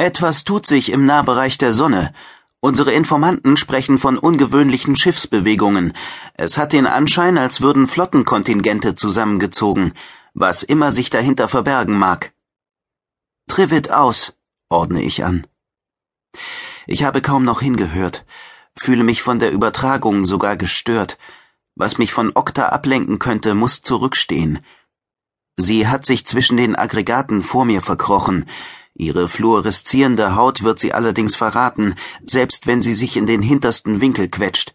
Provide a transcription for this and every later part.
Etwas tut sich im Nahbereich der Sonne. Unsere Informanten sprechen von ungewöhnlichen Schiffsbewegungen. Es hat den Anschein, als würden Flottenkontingente zusammengezogen, was immer sich dahinter verbergen mag. Trivet aus, ordne ich an. Ich habe kaum noch hingehört, fühle mich von der Übertragung sogar gestört. Was mich von Okta ablenken könnte, muss zurückstehen. Sie hat sich zwischen den Aggregaten vor mir verkrochen. Ihre fluoreszierende Haut wird sie allerdings verraten, selbst wenn sie sich in den hintersten Winkel quetscht.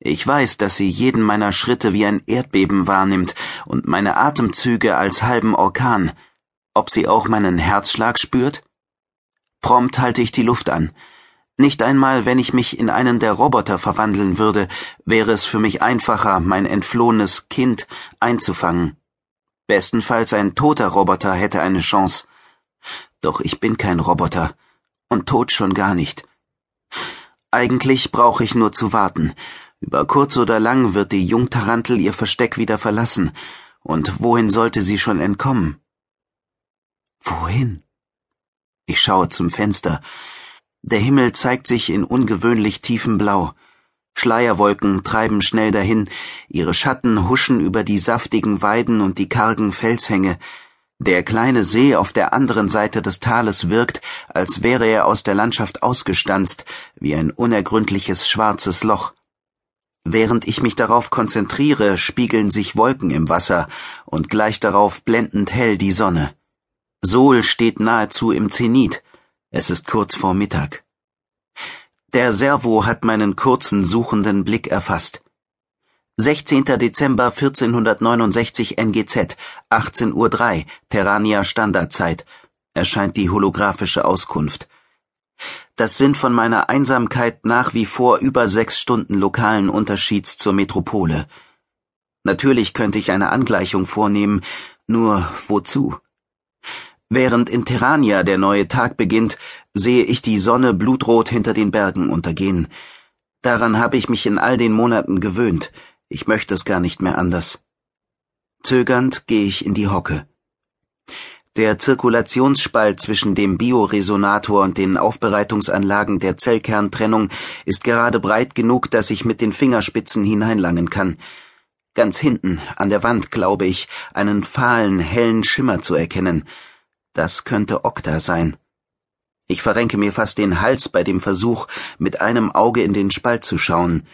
Ich weiß, dass sie jeden meiner Schritte wie ein Erdbeben wahrnimmt und meine Atemzüge als halben Orkan. Ob sie auch meinen Herzschlag spürt? Prompt halte ich die Luft an. Nicht einmal, wenn ich mich in einen der Roboter verwandeln würde, wäre es für mich einfacher, mein entflohenes Kind einzufangen. Bestenfalls ein toter Roboter hätte eine Chance. Doch ich bin kein Roboter. Und tot schon gar nicht. Eigentlich brauche ich nur zu warten. Über kurz oder lang wird die Jungtarantel ihr Versteck wieder verlassen. Und wohin sollte sie schon entkommen? Wohin? Ich schaue zum Fenster. Der Himmel zeigt sich in ungewöhnlich tiefem Blau. Schleierwolken treiben schnell dahin, ihre Schatten huschen über die saftigen Weiden und die kargen Felshänge. Der kleine See auf der anderen Seite des Tales wirkt, als wäre er aus der Landschaft ausgestanzt, wie ein unergründliches schwarzes Loch. Während ich mich darauf konzentriere, spiegeln sich Wolken im Wasser und gleich darauf blendend hell die Sonne. Sol steht nahezu im Zenit. Es ist kurz vor Mittag. Der Servo hat meinen kurzen, suchenden Blick erfasst. 16. Dezember 1469 NGZ, 18.03 Uhr, Terrania Standardzeit, erscheint die holographische Auskunft. Das sind von meiner Einsamkeit nach wie vor über sechs Stunden lokalen Unterschieds zur Metropole. Natürlich könnte ich eine Angleichung vornehmen, nur wozu? Während in Terrania der neue Tag beginnt, sehe ich die Sonne blutrot hinter den Bergen untergehen. Daran habe ich mich in all den Monaten gewöhnt. Ich möchte es gar nicht mehr anders. Zögernd gehe ich in die Hocke. Der Zirkulationsspalt zwischen dem Bioresonator und den Aufbereitungsanlagen der Zellkerntrennung ist gerade breit genug, dass ich mit den Fingerspitzen hineinlangen kann. Ganz hinten, an der Wand, glaube ich, einen fahlen, hellen Schimmer zu erkennen. Das könnte Okta sein. Ich verrenke mir fast den Hals bei dem Versuch, mit einem Auge in den Spalt zu schauen.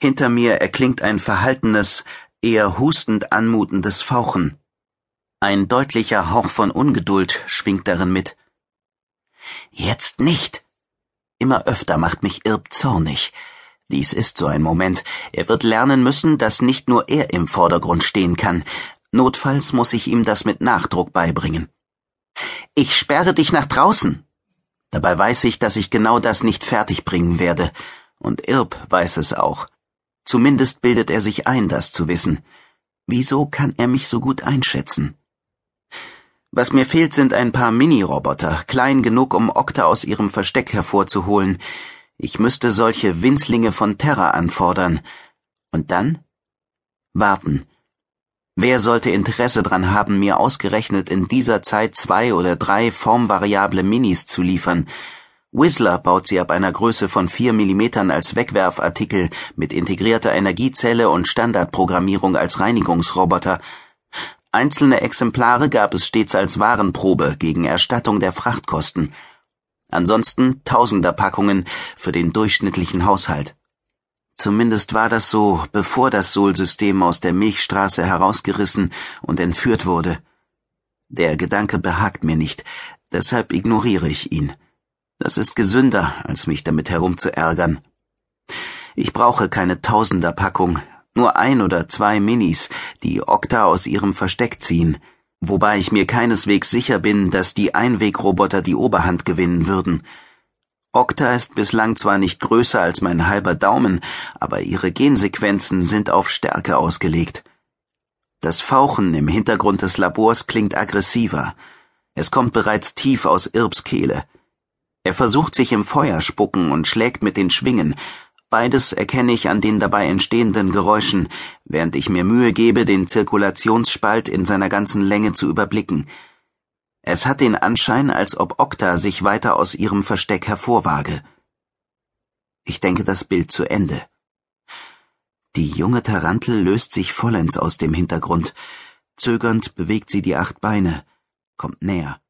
Hinter mir erklingt ein verhaltenes, eher hustend anmutendes Fauchen. Ein deutlicher Hauch von Ungeduld schwingt darin mit. Jetzt nicht. Immer öfter macht mich Irb zornig. Dies ist so ein Moment. Er wird lernen müssen, dass nicht nur er im Vordergrund stehen kann. Notfalls muss ich ihm das mit Nachdruck beibringen. Ich sperre dich nach draußen. Dabei weiß ich, dass ich genau das nicht fertigbringen werde. Und Irb weiß es auch. Zumindest bildet er sich ein, das zu wissen. Wieso kann er mich so gut einschätzen? Was mir fehlt, sind ein paar Mini-Roboter, klein genug, um Okta aus ihrem Versteck hervorzuholen. Ich müsste solche Winzlinge von Terra anfordern. Und dann? Warten Wer sollte Interesse dran haben, mir ausgerechnet in dieser Zeit zwei oder drei formvariable Minis zu liefern? Whistler baut sie ab einer Größe von vier Millimetern als Wegwerfartikel mit integrierter Energiezelle und Standardprogrammierung als Reinigungsroboter. Einzelne Exemplare gab es stets als Warenprobe gegen Erstattung der Frachtkosten. Ansonsten Tausenderpackungen für den durchschnittlichen Haushalt. Zumindest war das so, bevor das Sol-System aus der Milchstraße herausgerissen und entführt wurde. Der Gedanke behagt mir nicht, deshalb ignoriere ich ihn. Das ist gesünder, als mich damit herumzuärgern. Ich brauche keine Tausenderpackung, nur ein oder zwei Minis, die Okta aus ihrem Versteck ziehen, wobei ich mir keineswegs sicher bin, dass die Einwegroboter die Oberhand gewinnen würden. Okta ist bislang zwar nicht größer als mein halber Daumen, aber ihre Gensequenzen sind auf Stärke ausgelegt. Das Fauchen im Hintergrund des Labors klingt aggressiver. Es kommt bereits tief aus Irbs Kehle. Er versucht sich im Feuer spucken und schlägt mit den Schwingen. Beides erkenne ich an den dabei entstehenden Geräuschen, während ich mir Mühe gebe, den Zirkulationsspalt in seiner ganzen Länge zu überblicken. Es hat den Anschein, als ob Okta sich weiter aus ihrem Versteck hervorwage. Ich denke das Bild zu Ende. Die junge Tarantel löst sich vollends aus dem Hintergrund. Zögernd bewegt sie die acht Beine, kommt näher.